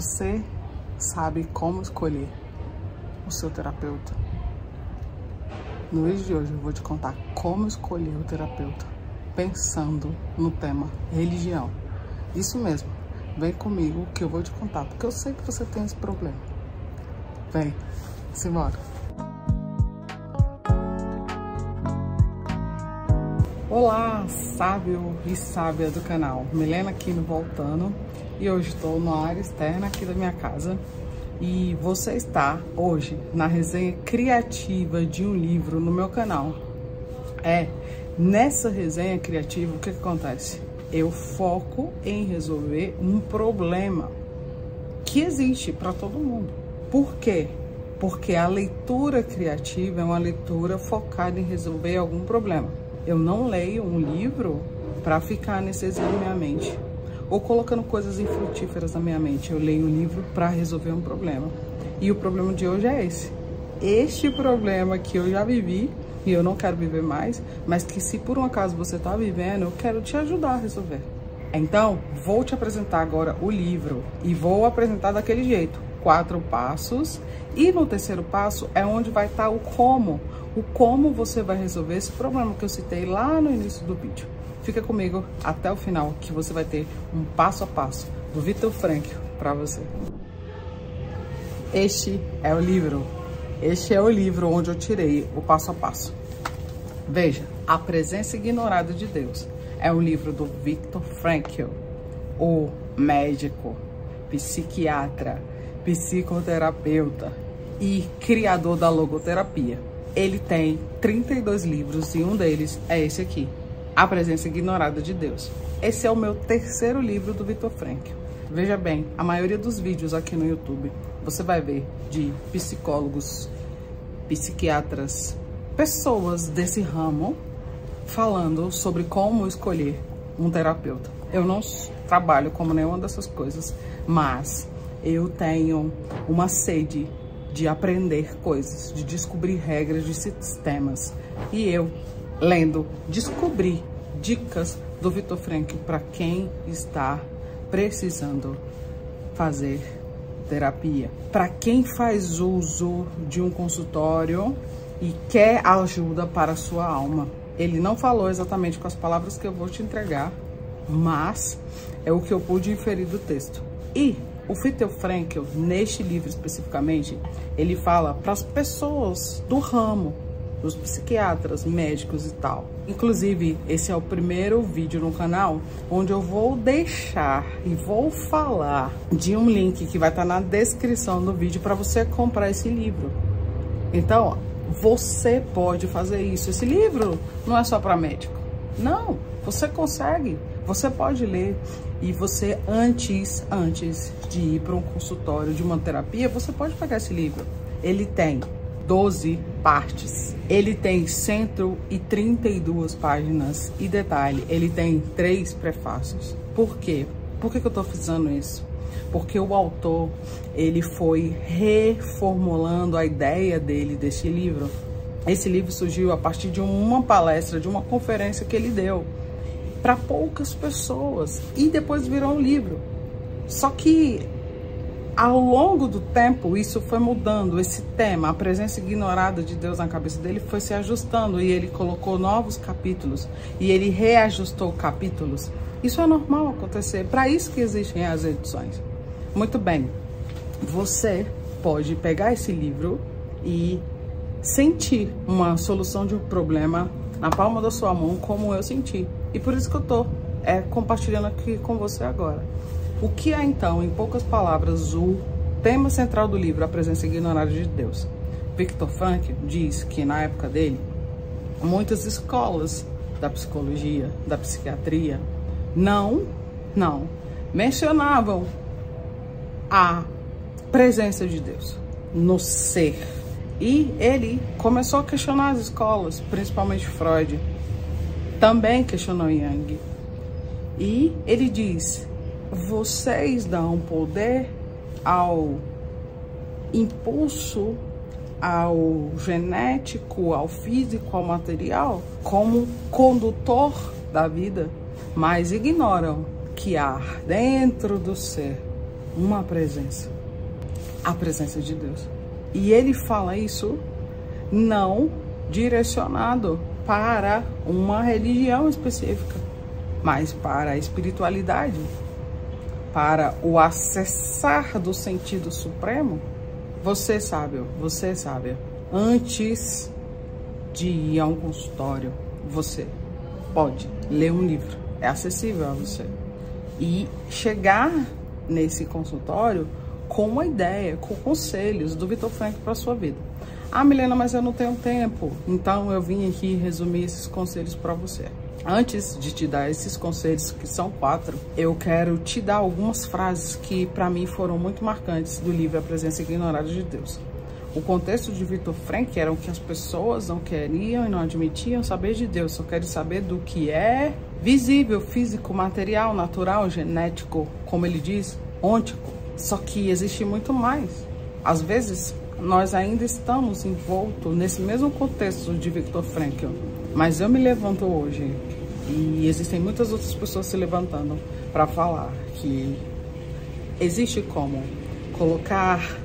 Você sabe como escolher o seu terapeuta? No vídeo de hoje eu vou te contar como escolher o terapeuta pensando no tema religião. Isso mesmo, vem comigo que eu vou te contar, porque eu sei que você tem esse problema. Vem, simbora. Olá, sábio e sábia do canal. Milena aqui no Voltando e hoje estou na área externa aqui da minha casa e você está hoje na resenha criativa de um livro no meu canal. É, nessa resenha criativa o que, que acontece? Eu foco em resolver um problema que existe para todo mundo. Por quê? Porque a leitura criativa é uma leitura focada em resolver algum problema. Eu não leio um livro para ficar anestesiando minha mente ou colocando coisas infrutíferas na minha mente. Eu leio um livro para resolver um problema. E o problema de hoje é esse. Este problema que eu já vivi e eu não quero viver mais, mas que se por um acaso você está vivendo, eu quero te ajudar a resolver. Então, vou te apresentar agora o livro e vou apresentar daquele jeito, quatro passos. E no terceiro passo é onde vai estar tá o como, o como você vai resolver esse problema que eu citei lá no início do vídeo. Fica comigo até o final que você vai ter um passo a passo do Vitor Frank para você. Este é o livro. Este é o livro onde eu tirei o passo a passo. Veja, A Presença Ignorada de Deus. É um livro do Viktor Frankl, o médico, psiquiatra, psicoterapeuta e criador da logoterapia. Ele tem 32 livros e um deles é esse aqui, a Presença Ignorada de Deus. Esse é o meu terceiro livro do Vitor Frankl. Veja bem, a maioria dos vídeos aqui no YouTube você vai ver de psicólogos, psiquiatras, pessoas desse ramo falando sobre como escolher um terapeuta. Eu não trabalho como nenhuma dessas coisas, mas eu tenho uma sede de aprender coisas, de descobrir regras de sistemas. E eu lendo, descobrir dicas do Vitor Frank para quem está precisando fazer terapia. Para quem faz uso de um consultório e quer ajuda para a sua alma. Ele não falou exatamente com as palavras que eu vou te entregar, mas é o que eu pude inferir do texto. E o Viktor Frankl, neste livro especificamente, ele fala para as pessoas do ramo, dos psiquiatras, médicos e tal. Inclusive, esse é o primeiro vídeo no canal onde eu vou deixar e vou falar de um link que vai estar na descrição do vídeo para você comprar esse livro. Então, você pode fazer isso. Esse livro não é só para médico. Não, você consegue. Você pode ler e você antes, antes de ir para um consultório de uma terapia, você pode pegar esse livro. Ele tem 12 partes. Ele tem 132 páginas e detalhe, ele tem três prefácios. Por quê? Por que, que eu estou fazendo isso? Porque o autor, ele foi reformulando a ideia dele desse livro. Esse livro surgiu a partir de uma palestra, de uma conferência que ele deu para poucas pessoas e depois virou um livro. Só que ao longo do tempo, isso foi mudando. Esse tema, a presença ignorada de Deus na cabeça dele, foi se ajustando e ele colocou novos capítulos e ele reajustou capítulos. Isso é normal acontecer. Para isso que existem as edições. Muito bem. Você pode pegar esse livro e sentir uma solução de um problema na palma da sua mão, como eu senti. E por isso que eu tô é, compartilhando aqui com você agora. O que é então, em poucas palavras, o tema central do livro, A Presença Ignorada de Deus? Victor Frank diz que na época dele, muitas escolas da psicologia, da psiquiatria, não, não, mencionavam a presença de Deus no ser. E ele começou a questionar as escolas, principalmente Freud, também questionou Jung. E ele diz vocês dão poder ao impulso, ao genético, ao físico, ao material, como condutor da vida, mas ignoram que há dentro do ser uma presença, a presença de Deus. E ele fala isso não direcionado para uma religião específica, mas para a espiritualidade, para o acessar do sentido supremo. Você sabe, você sabe, antes de ir a um consultório, você pode ler um livro, é acessível a você. E chegar nesse consultório com uma ideia, com conselhos do Vitor Frank para sua vida. Ah, Milena, mas eu não tenho tempo. Então eu vim aqui resumir esses conselhos para você. Antes de te dar esses conselhos, que são quatro, eu quero te dar algumas frases que para mim foram muito marcantes do livro A Presença Ignorada de Deus. O contexto de Victor Frank era o que as pessoas não queriam e não admitiam saber de Deus, só querem saber do que é visível, físico, material, natural, genético, como ele diz, ôntico. Só que existe muito mais. Às vezes, nós ainda estamos envoltos nesse mesmo contexto de Victor Frankl. Mas eu me levanto hoje e existem muitas outras pessoas se levantando para falar que existe como colocar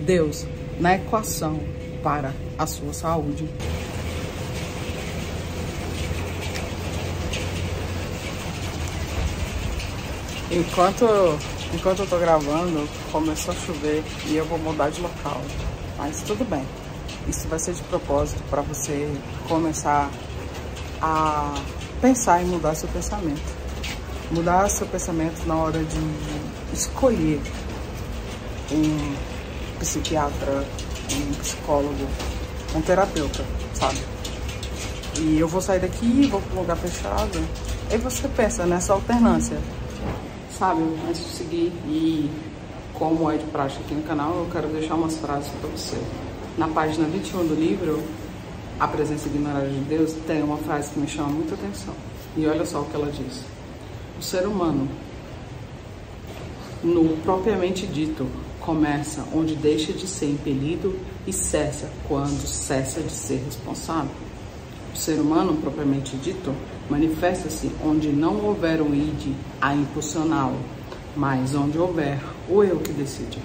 Deus na equação para a sua saúde. Enquanto, enquanto eu tô gravando, começou a chover e eu vou mudar de local. Mas tudo bem. Isso vai ser de propósito para você começar a pensar em mudar seu pensamento. Mudar seu pensamento na hora de escolher um psiquiatra, um psicólogo, um terapeuta, sabe? E eu vou sair daqui, vou para um lugar fechado. Aí você pensa nessa alternância, sabe? De seguir e como é de prática aqui no canal, eu quero deixar umas frases para você. Na página 21 do livro, A Presença Ignorada de Deus, tem uma frase que me chama muita atenção. E olha só o que ela diz. O ser humano, no propriamente dito, começa onde deixa de ser impelido e cessa quando cessa de ser responsável. O ser humano, propriamente dito, manifesta-se onde não houver um id a impulsioná-lo, mas onde houver o eu que decide.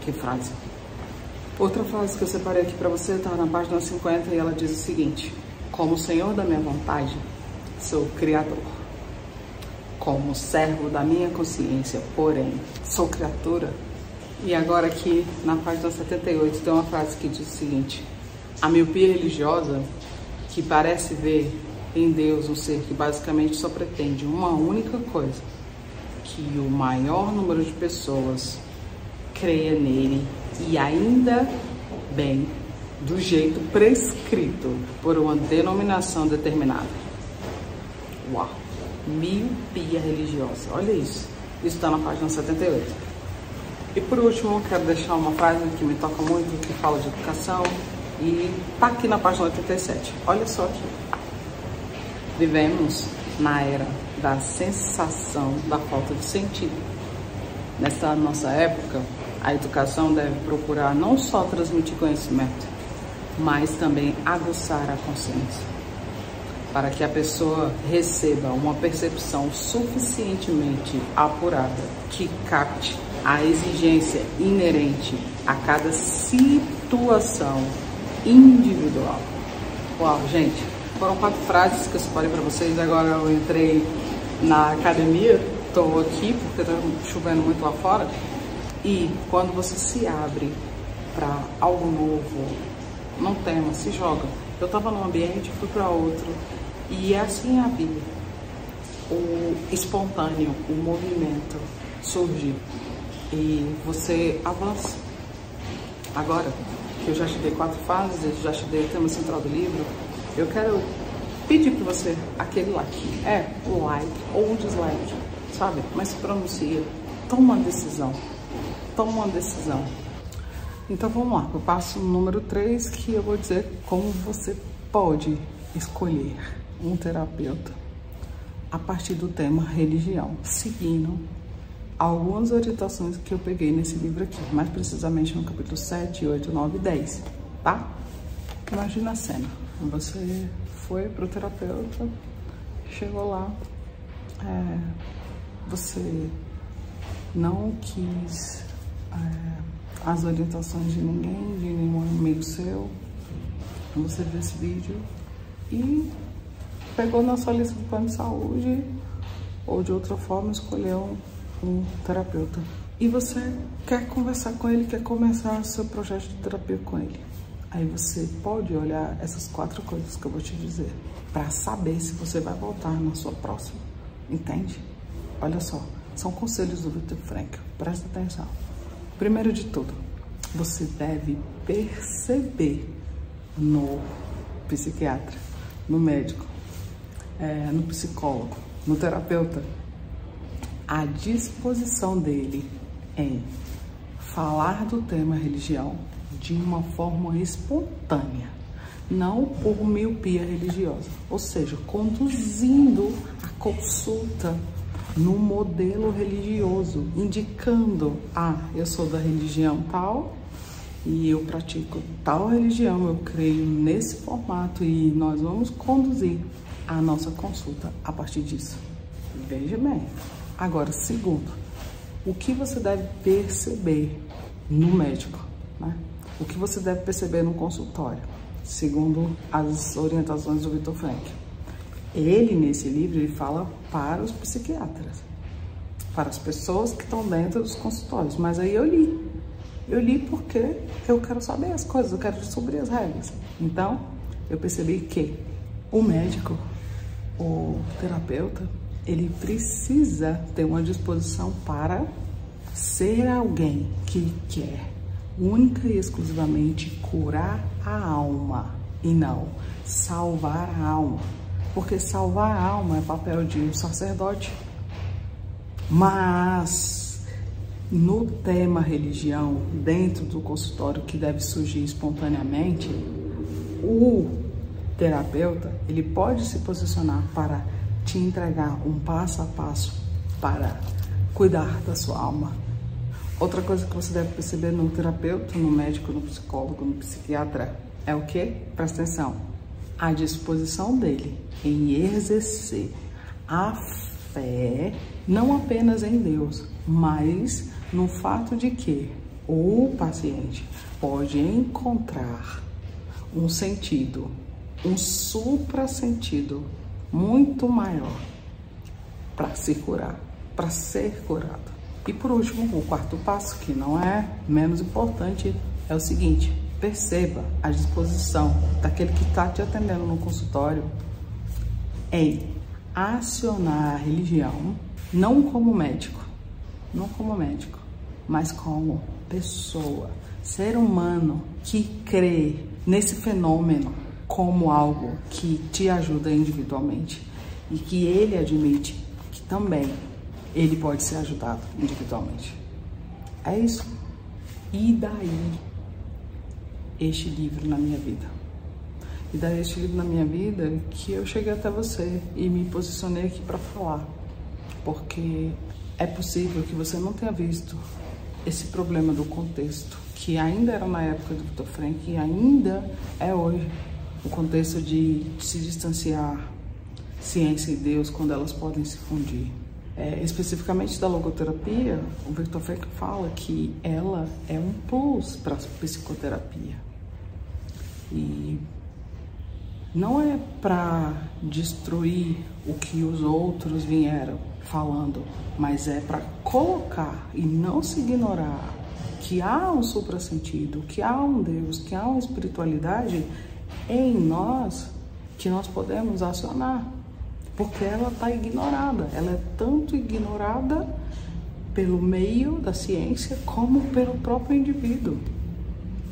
Que frase. Outra frase que eu separei aqui para você está na página 50 e ela diz o seguinte: Como Senhor da minha vontade, sou Criador. Como servo da minha consciência, porém, sou criatura e agora aqui na página 78 tem uma frase que diz o seguinte: A miopia religiosa, que parece ver em Deus um ser que basicamente só pretende uma única coisa, que o maior número de pessoas creia nele e ainda bem do jeito prescrito por uma denominação determinada. Uau! Miopia religiosa. Olha isso. Isso está na página 78. E por último, quero deixar uma frase que me toca muito, que fala de educação, e tá aqui na página 87. Olha só aqui. Vivemos na era da sensação da falta de sentido. Nessa nossa época, a educação deve procurar não só transmitir conhecimento, mas também aguçar a consciência, para que a pessoa receba uma percepção suficientemente apurada que capte a exigência inerente a cada situação individual. Uau, gente, foram quatro frases que eu separei para vocês. Agora eu entrei na academia, estou aqui porque está chovendo muito lá fora. E quando você se abre para algo novo, não tema, se joga. Eu estava num ambiente, fui para outro. E é assim a vida. O espontâneo, o movimento surge e você avança. Agora, que eu já te dei quatro fases, já te dei o tema central do livro, eu quero pedir para você aquele like. É, o like ou um dislike, sabe? Mas pronuncia. Toma uma decisão. Toma uma decisão. Então vamos lá, o passo número 3 que eu vou dizer como você pode escolher um terapeuta a partir do tema religião, seguindo algumas orientações que eu peguei nesse livro aqui, mais precisamente no capítulo 7, 8, 9 e 10, tá? Imagina a cena. Você foi pro terapeuta, chegou lá, é, você não quis é, as orientações de ninguém, de nenhum amigo seu. Você viu esse vídeo e pegou na sua lista de plano de saúde ou de outra forma escolheu um, um terapeuta. E você quer conversar com ele, quer começar seu projeto de terapia com ele. Aí você pode olhar essas quatro coisas que eu vou te dizer para saber se você vai voltar na sua próxima. Entende? Olha só, são conselhos do Victor Frank. Presta atenção. Primeiro de tudo, você deve perceber no psiquiatra, no médico, é, no psicólogo, no terapeuta, a disposição dele em falar do tema religião de uma forma espontânea, não por miopia religiosa, ou seja, conduzindo a consulta no modelo religioso, indicando, ah, eu sou da religião tal e eu pratico tal religião, eu creio nesse formato e nós vamos conduzir a nossa consulta a partir disso. Veja bem. Agora, segundo, o que você deve perceber no médico, né? O que você deve perceber no consultório, segundo as orientações do Vitor Frank. Ele, nesse livro, ele fala para os psiquiatras, para as pessoas que estão dentro dos consultórios. Mas aí eu li. Eu li porque eu quero saber as coisas, eu quero descobrir as regras. Então, eu percebi que o médico, o terapeuta, ele precisa ter uma disposição para ser alguém que quer única e exclusivamente curar a alma e não salvar a alma porque salvar a alma é papel de um sacerdote. Mas no tema religião, dentro do consultório que deve surgir espontaneamente, o terapeuta ele pode se posicionar para te entregar um passo a passo para cuidar da sua alma. Outra coisa que você deve perceber no terapeuta, no médico, no psicólogo, no psiquiatra é o que? Presta atenção à disposição dele em exercer a fé, não apenas em Deus, mas no fato de que o paciente pode encontrar um sentido, um supra-sentido muito maior para se curar, para ser curado. E por último, o quarto passo, que não é menos importante, é o seguinte: perceba a disposição daquele que está te atendendo no consultório em acionar a religião, não como médico, não como médico, mas como pessoa, ser humano que crê nesse fenômeno como algo que te ajuda individualmente e que ele admite que também ele pode ser ajudado individualmente. É isso. E daí este livro na minha vida. E daí este livro na minha vida que eu cheguei até você e me posicionei aqui para falar. Porque é possível que você não tenha visto esse problema do contexto, que ainda era na época do Victor Frank e ainda é hoje. O contexto de se distanciar ciência e Deus quando elas podem se fundir. É, especificamente da logoterapia, o Victor Frank fala que ela é um plus para a psicoterapia. E não é para destruir o que os outros vieram falando, mas é para colocar e não se ignorar que há um supra-sentido, que há um Deus, que há uma espiritualidade em nós que nós podemos acionar porque ela está ignorada. Ela é tanto ignorada pelo meio da ciência como pelo próprio indivíduo.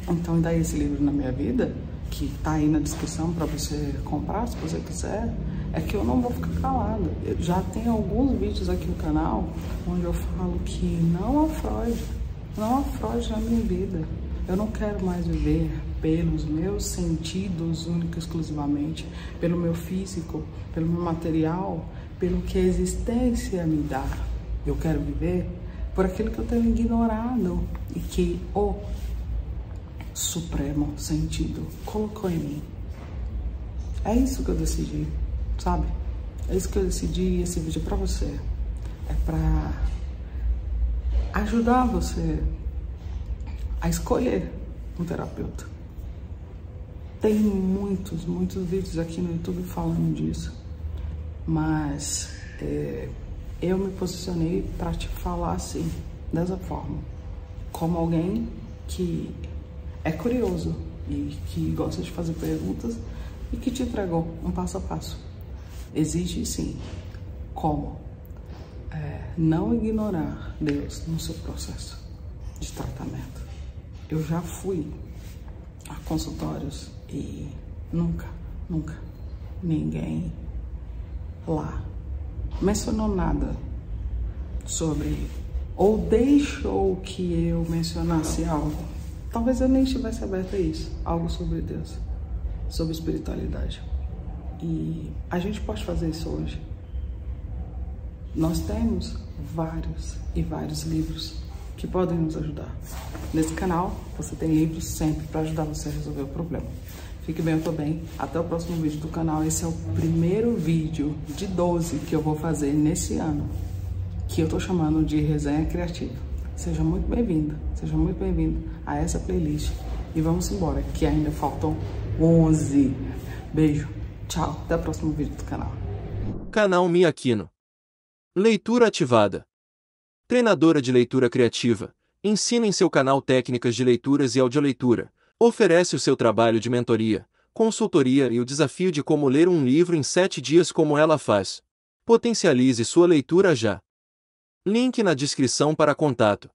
Então, daí esse livro na minha vida, que está aí na descrição para você comprar, se você quiser, é que eu não vou ficar calada. Eu já tem alguns vídeos aqui no canal onde eu falo que não há Freud, não há Freud na minha vida. Eu não quero mais viver pelos meus sentidos única exclusivamente, pelo meu físico, pelo meu material, pelo que a existência me dá. Eu quero viver por aquilo que eu tenho ignorado e que o supremo sentido colocou em mim. É isso que eu decidi, sabe? É isso que eu decidi esse vídeo é para você. É para ajudar você a escolher um terapeuta. Tem muitos, muitos vídeos aqui no YouTube falando disso, mas é, eu me posicionei para te falar assim, dessa forma, como alguém que é curioso e que gosta de fazer perguntas e que te entregou um passo a passo. Existe sim como é, não ignorar Deus no seu processo de tratamento. Eu já fui a consultórios e nunca, nunca ninguém lá mencionou nada sobre ou deixou que eu mencionasse algo. Talvez eu nem estivesse aberta a isso, algo sobre Deus, sobre espiritualidade. E a gente pode fazer isso hoje. Nós temos vários e vários livros que podem nos ajudar. Nesse canal, você tem livros sempre para ajudar você a resolver o problema. Fique bem, eu tô bem. Até o próximo vídeo do canal. Esse é o primeiro vídeo de 12 que eu vou fazer nesse ano, que eu tô chamando de resenha criativa. Seja muito bem-vinda, seja muito bem-vindo a essa playlist. E vamos embora, que ainda faltam 11. Beijo, tchau, até o próximo vídeo do canal. Canal Miakino. Leitura ativada. Treinadora de leitura criativa. Ensina em seu canal técnicas de leituras e audioleitura Oferece o seu trabalho de mentoria, consultoria e o desafio de como ler um livro em sete dias como ela faz. Potencialize sua leitura já. Link na descrição para contato.